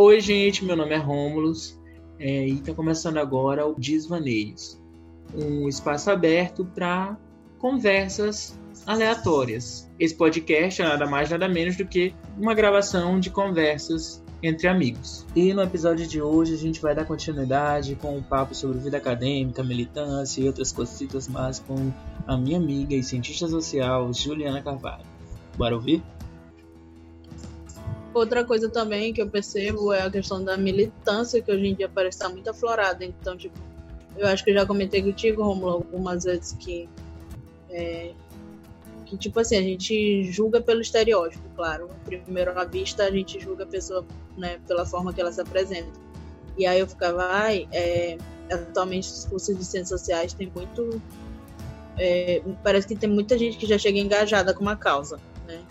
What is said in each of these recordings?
Oi, gente, meu nome é Rômulus é, e está começando agora o Desvaneios, um espaço aberto para conversas aleatórias. Esse podcast é nada mais, nada menos do que uma gravação de conversas entre amigos. E no episódio de hoje a gente vai dar continuidade com um papo sobre vida acadêmica, militância e outras coisitas mais com a minha amiga e cientista social Juliana Carvalho. Bora ouvir? Outra coisa também que eu percebo é a questão da militância, que hoje em dia parece estar muito aflorada. Então, tipo, eu acho que eu já comentei contigo, Romulo, algumas vezes que. É, que, tipo assim, a gente julga pelo estereótipo, claro. Primeiro à vista, a gente julga a pessoa né, pela forma que ela se apresenta. E aí eu ficava, ai, é, atualmente os cursos de ciências sociais tem muito. É, parece que tem muita gente que já chega engajada com uma causa, né?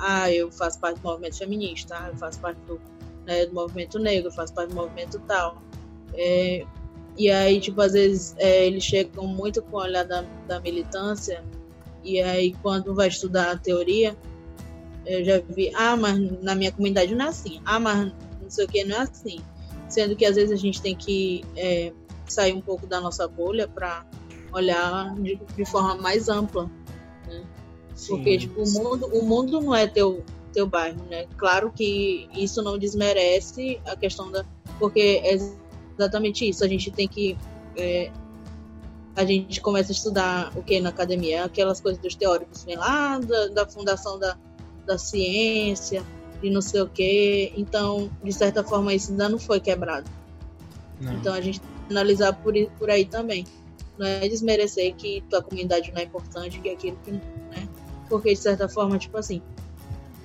Ah, eu faço parte do movimento feminista, eu faço parte do, né, do movimento negro, eu faço parte do movimento tal. É, e aí, tipo, às vezes é, eles chegam muito com o olhar da, da militância, e aí quando vai estudar a teoria, eu já vi, ah, mas na minha comunidade não é assim, ah, mas não sei o que, não é assim. Sendo que às vezes a gente tem que é, sair um pouco da nossa bolha para olhar de, de forma mais ampla. Né? Porque, tipo, o mundo, o mundo não é teu, teu bairro, né? Claro que isso não desmerece a questão da. Porque é exatamente isso. A gente tem que. É, a gente começa a estudar o que na academia? Aquelas coisas dos teóricos, vem lá da, da fundação da, da ciência e não sei o quê. Então, de certa forma, isso ainda não foi quebrado. Não. Então, a gente tem que analisar por, por aí também. Não é desmerecer que tua comunidade não é importante, que aquilo que. Porque, de certa forma, tipo assim,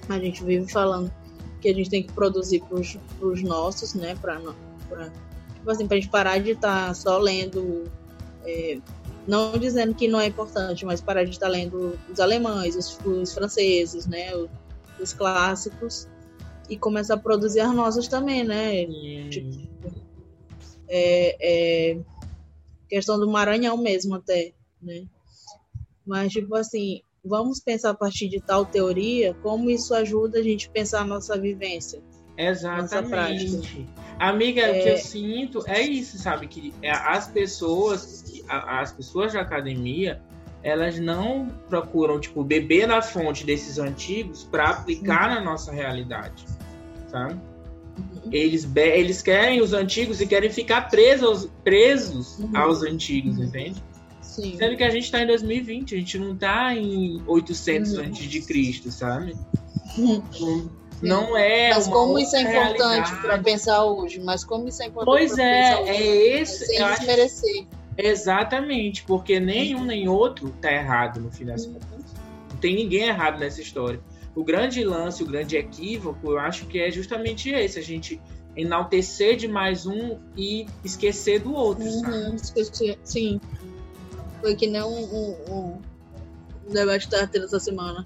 a gente vive falando que a gente tem que produzir pros, pros nossos, né? Pra, pra, tipo assim, pra gente parar de estar tá só lendo. É, não dizendo que não é importante, mas parar de estar tá lendo os alemães, os, os franceses, né? Os, os, clássicos. E começar a produzir as nossas também, né? Tipo, é, é, questão do Maranhão mesmo até, né? Mas, tipo assim, vamos pensar a partir de tal teoria, como isso ajuda a gente a pensar a nossa vivência. Exatamente. Amiga, é... o que eu sinto é isso, sabe? Que é, as pessoas, as pessoas da academia, elas não procuram, tipo, beber na fonte desses antigos para aplicar uhum. na nossa realidade, sabe? Uhum. Eles, eles querem os antigos e querem ficar presos, presos uhum. aos antigos, entende? Sim. Sendo que a gente está em 2020, a gente não está em 800 uhum. antes de Cristo, sabe? Uhum. Não é. Mas como isso é importante para pensar hoje? Mas como isso é importante? Pois é, é esse. Sem desmerecer. Exatamente, porque nenhum nem outro tá errado no fim das uhum. contas. Não tem ninguém errado nessa história. O grande lance, o grande equívoco, eu acho que é justamente esse: a gente enaltecer de mais um e esquecer do outro. Uhum, esquecer, sim. Foi que nem um, um, um debate que tendo essa semana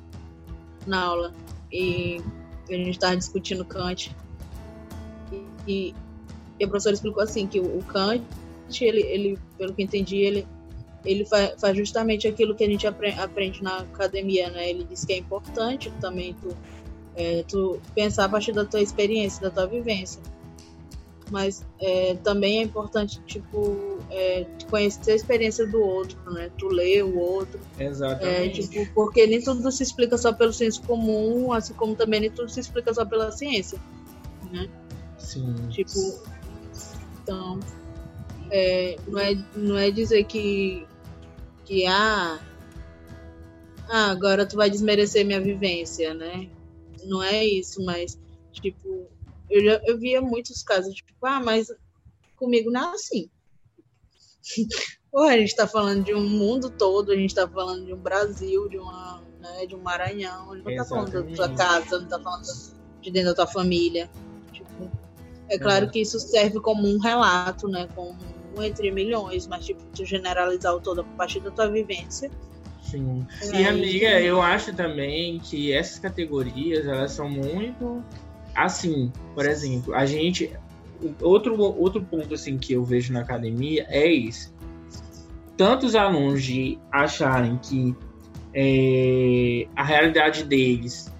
na aula. E a gente estava discutindo Kant. E, e, a professora explicou assim que o, o Kant, ele, ele, pelo que entendi, ele, ele faz, faz justamente aquilo que a gente aprende, aprende na academia, né? Ele diz que é importante também tu, é, tu pensar a partir da tua experiência, da tua vivência mas é, também é importante, tipo, é, conhecer a experiência do outro, né? Tu ler o outro. Exatamente. É, tipo, porque nem tudo se explica só pelo senso comum, assim como também nem tudo se explica só pela ciência, né? Sim. Tipo, então, é, não, é, não é dizer que, que ah, ah, agora tu vai desmerecer minha vivência, né? Não é isso, mas, tipo, eu, já, eu via muitos casos, tipo, ah, mas comigo não é assim. Porra, a gente está falando de um mundo todo, a gente está falando de um Brasil, de, uma, né, de um Maranhão, a gente não está falando da tua casa, não está falando de dentro da tua família. Tipo, é claro que isso serve como um relato, né? Como um entre milhões, mas tipo, tu generalizar o todo a partir da tua vivência. Sim. É, e amiga, eu acho também que essas categorias elas são muito assim, por exemplo, a gente outro outro ponto assim que eu vejo na academia é isso. Tantos alunos de acharem que é, a realidade deles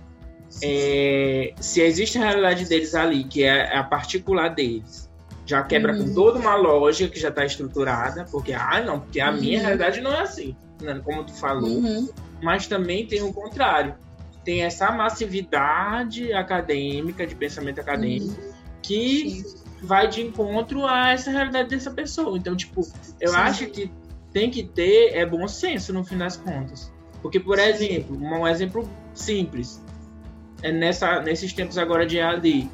é, se existe a realidade deles ali, que é a particular deles, já quebra uhum. com toda uma lógica que já está estruturada, porque, ah, não, porque a uhum. minha realidade não é assim, né, como tu falou, uhum. mas também tem o contrário, tem essa massividade acadêmica, de pensamento acadêmico, uhum. que Sim. Vai de encontro a essa realidade dessa pessoa. Então, tipo, eu Sim. acho que tem que ter é bom senso no fim das contas. Porque, por exemplo, um exemplo simples, é nessa, nesses tempos agora de EAD,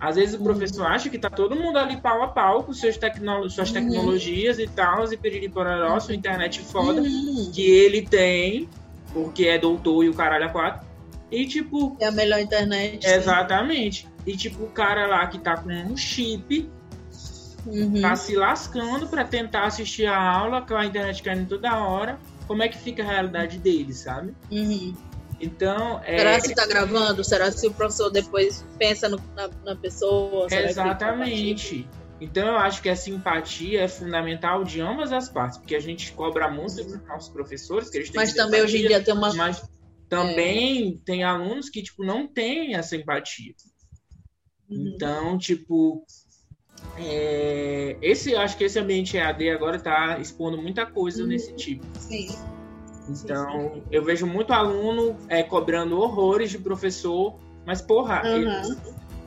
às vezes o professor acha que tá todo mundo ali pau a pau com seus tecno suas uhum. tecnologias uhum. e tal, e poraró, uhum. sua internet foda, uhum. que ele tem, porque é doutor e o caralho a quatro. E tipo. É a melhor internet. Exatamente. Sim. E tipo, o cara lá que tá com um chip uhum. tá se lascando para tentar assistir a aula com a internet caindo toda hora. Como é que fica a realidade dele, sabe? Uhum. Então, é... Será que está gravando? Será que o professor depois pensa no, na, na, pessoa? Exatamente. Então, eu acho que a simpatia é fundamental de ambas as partes, porque a gente cobra muito dos nossos professores, que eles têm Mas também hoje em dia tem uma. Mas também é. tem alunos que, tipo, não têm essa empatia. Uhum. Então, tipo, é, esse, acho que esse ambiente EAD agora está expondo muita coisa uhum. nesse tipo. Sim. Então, sim, sim. eu vejo muito aluno é, cobrando horrores de professor, mas, porra, uhum.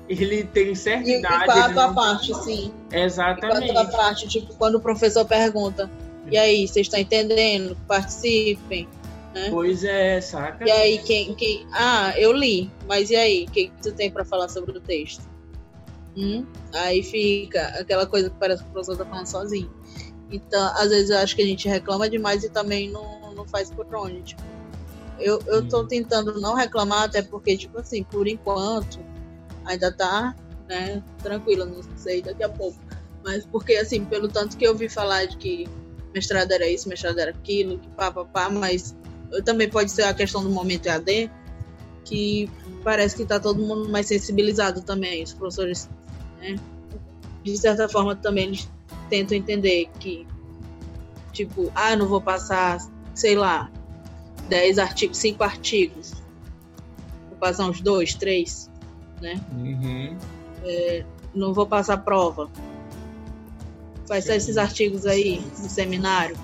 ele, ele, tem certa e, idade. E qual a tua não... parte, sim. Exatamente. E qual a tua parte, tipo, quando o professor pergunta, e aí, vocês estão entendendo? Participem. Né? Pois é, saca? E aí, quem, quem. Ah, eu li, mas e aí? O que, que tu tem para falar sobre o texto? Hum? Aí fica aquela coisa que parece que o professor tá falando sozinho. Então, às vezes eu acho que a gente reclama demais e também não, não faz por onde. Tipo, eu, eu tô tentando não reclamar, até porque, tipo assim, por enquanto, ainda tá, né, tranquila, não sei daqui a pouco. Mas porque, assim, pelo tanto que eu vi falar de que mestrado era isso, mestrado era aquilo, que pá, pá, pá, mas também pode ser a questão do momento EAD, que parece que tá todo mundo mais sensibilizado também, os professores, né? De certa forma também eles tentam entender que, tipo, ah, não vou passar, sei lá, 10 artigos, 5 artigos. Vou passar uns dois, três, né? Uhum. É, não vou passar prova. Faz só esses artigos aí no seminário.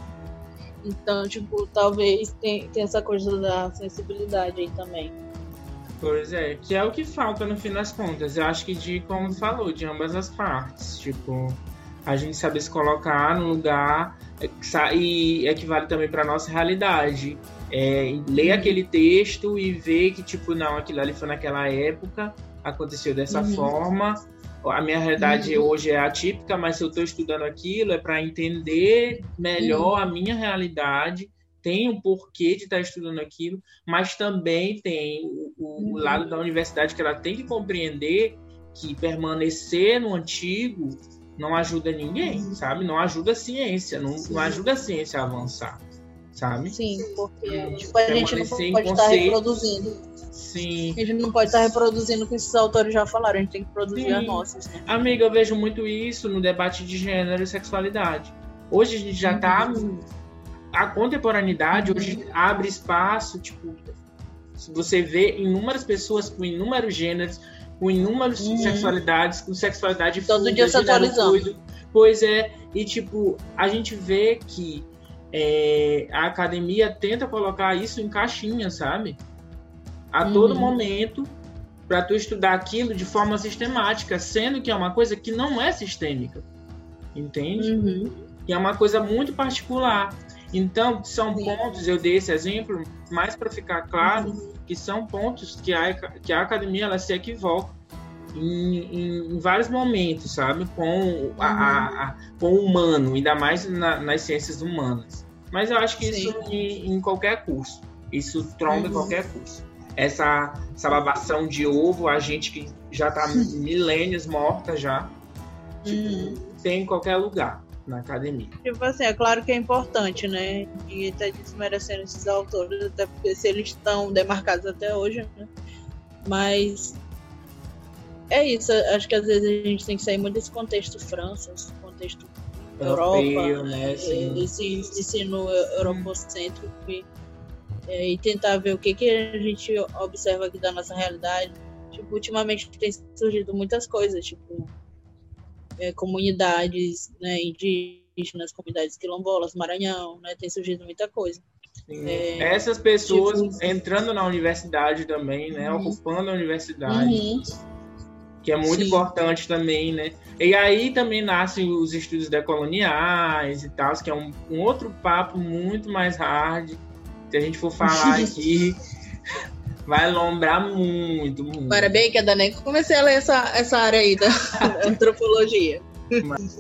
Então, tipo, talvez tenha essa coisa da sensibilidade aí também. Pois é, que é o que falta no fim das contas. Eu acho que de, como falou, de ambas as partes. Tipo, a gente saber se colocar no lugar e equivale também para nossa realidade. É, ler uhum. aquele texto e ver que, tipo, não, aquilo ali foi naquela época, aconteceu dessa uhum. forma. A minha realidade uhum. hoje é atípica, mas se eu estou estudando aquilo é para entender melhor uhum. a minha realidade. Tem um porquê de estar tá estudando aquilo, mas também tem o, o uhum. lado da universidade que ela tem que compreender que permanecer no antigo não ajuda ninguém, sabe? Não ajuda a ciência, não, não ajuda a ciência a avançar, sabe? Sim, porque tipo, a gente não pode estar reproduzindo. Sim. A gente não pode estar reproduzindo o que esses autores já falaram, a gente tem que produzir Sim. as nossas. Né? Amiga, eu vejo muito isso no debate de gênero e sexualidade. Hoje a gente já está uhum. A contemporaneidade uhum. hoje abre espaço, tipo, você vê inúmeras pessoas com inúmeros gêneros com inúmeras uhum. sexualidades, com sexualidade Todo fluida, dia se atualizando. Pois é, e tipo, a gente vê que é, a academia tenta colocar isso em caixinha, sabe? A uhum. todo momento para tu estudar aquilo de forma sistemática, sendo que é uma coisa que não é sistêmica, entende? Uhum. E é uma coisa muito particular. Então, são Sim. pontos, eu dei esse exemplo, mais para ficar claro, uhum. que são pontos que a, que a academia ela se equivoca em, em, em vários momentos, sabe? Com, a, a, uhum. a, com o humano, ainda mais na, nas ciências humanas. Mas eu acho que Sim. isso em, em, qualquer curso. Isso tromba uhum. qualquer curso. Essa, essa babação de ovo, a gente que já está milênios morta já, tipo, uhum. tem em qualquer lugar na academia. Tipo assim, é claro que é importante, né? E tá desmerecendo esses autores, até porque se eles estão demarcados até hoje, né? Mas é isso, acho que às vezes a gente tem que sair muito desse contexto França, esse contexto Europeu, Europa, né? Esse ensino europocêntrico e é, e tentar ver o que, que a gente observa aqui da nossa realidade. Tipo, ultimamente tem surgido muitas coisas, tipo, é, comunidades né, indígenas, comunidades quilombolas, Maranhão, né, tem surgido muita coisa. É, Essas pessoas tipo, entrando na universidade também, né, uhum. ocupando a universidade. Uhum que é muito Sim. importante também, né? E aí também nascem os estudos decoloniais e tal, que é um, um outro papo muito mais hard. Se a gente for falar aqui, vai lombrar muito, muito. Parabéns, que ainda nem comecei a ler essa, essa área aí da antropologia. Mas,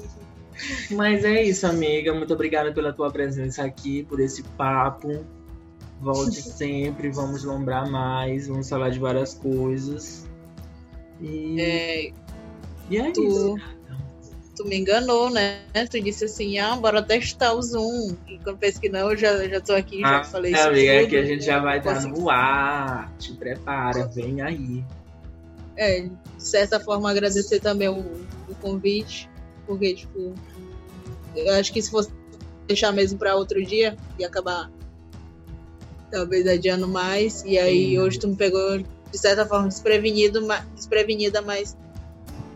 mas é isso, amiga. Muito obrigada pela tua presença aqui, por esse papo. Volte sempre, vamos lombrar mais, vamos falar de várias coisas. E, é, e é tu, isso. Tu me enganou, né? Tu disse assim, ah, bora testar o Zoom. E quando penso que não, eu já, já tô aqui, ah, já falei isso. Amiga, é que a gente já vai estar no ar. Te prepara, vem aí. É, de certa forma agradecer também o, o convite, porque, tipo, eu acho que se fosse deixar mesmo para outro dia, ia acabar talvez adiando mais. E aí Sim. hoje tu me pegou de certa forma, desprevenido, desprevenida, mas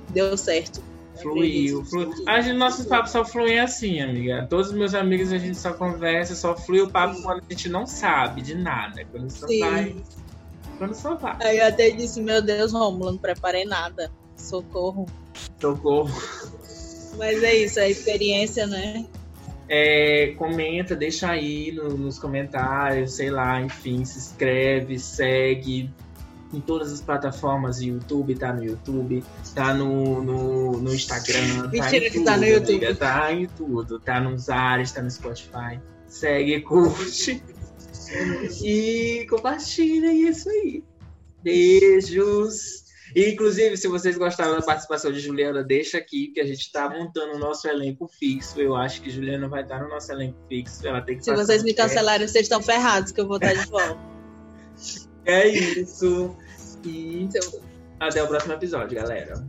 deu certo. Fluiu, fluiu. A gente, nossos papos só fluem assim, amiga. Todos os meus amigos a gente só conversa, só flui o papo Sim. quando a gente não sabe de nada. Quando só Sim. vai. Quando só vai. Aí eu até disse, meu Deus, Romulo, não preparei nada. Socorro. Socorro. Mas é isso, a experiência, né? É, comenta, deixa aí no, nos comentários, sei lá, enfim, se inscreve, segue, em todas as plataformas. YouTube tá no YouTube, tá no, no, no Instagram, tá em tudo, tá no YouTube. Amiga, tá em tudo. Tá nos ares, tá no Spotify. Segue, curte. e compartilha, e é isso aí. Beijos! E, inclusive, se vocês gostaram da participação de Juliana, deixa aqui, que a gente está montando o nosso elenco fixo. Eu acho que Juliana vai estar no nosso elenco fixo. Ela tem que Se vocês me cancelarem, vocês estão ferrados, que eu vou estar de volta. É isso. E então, até o próximo episódio, galera.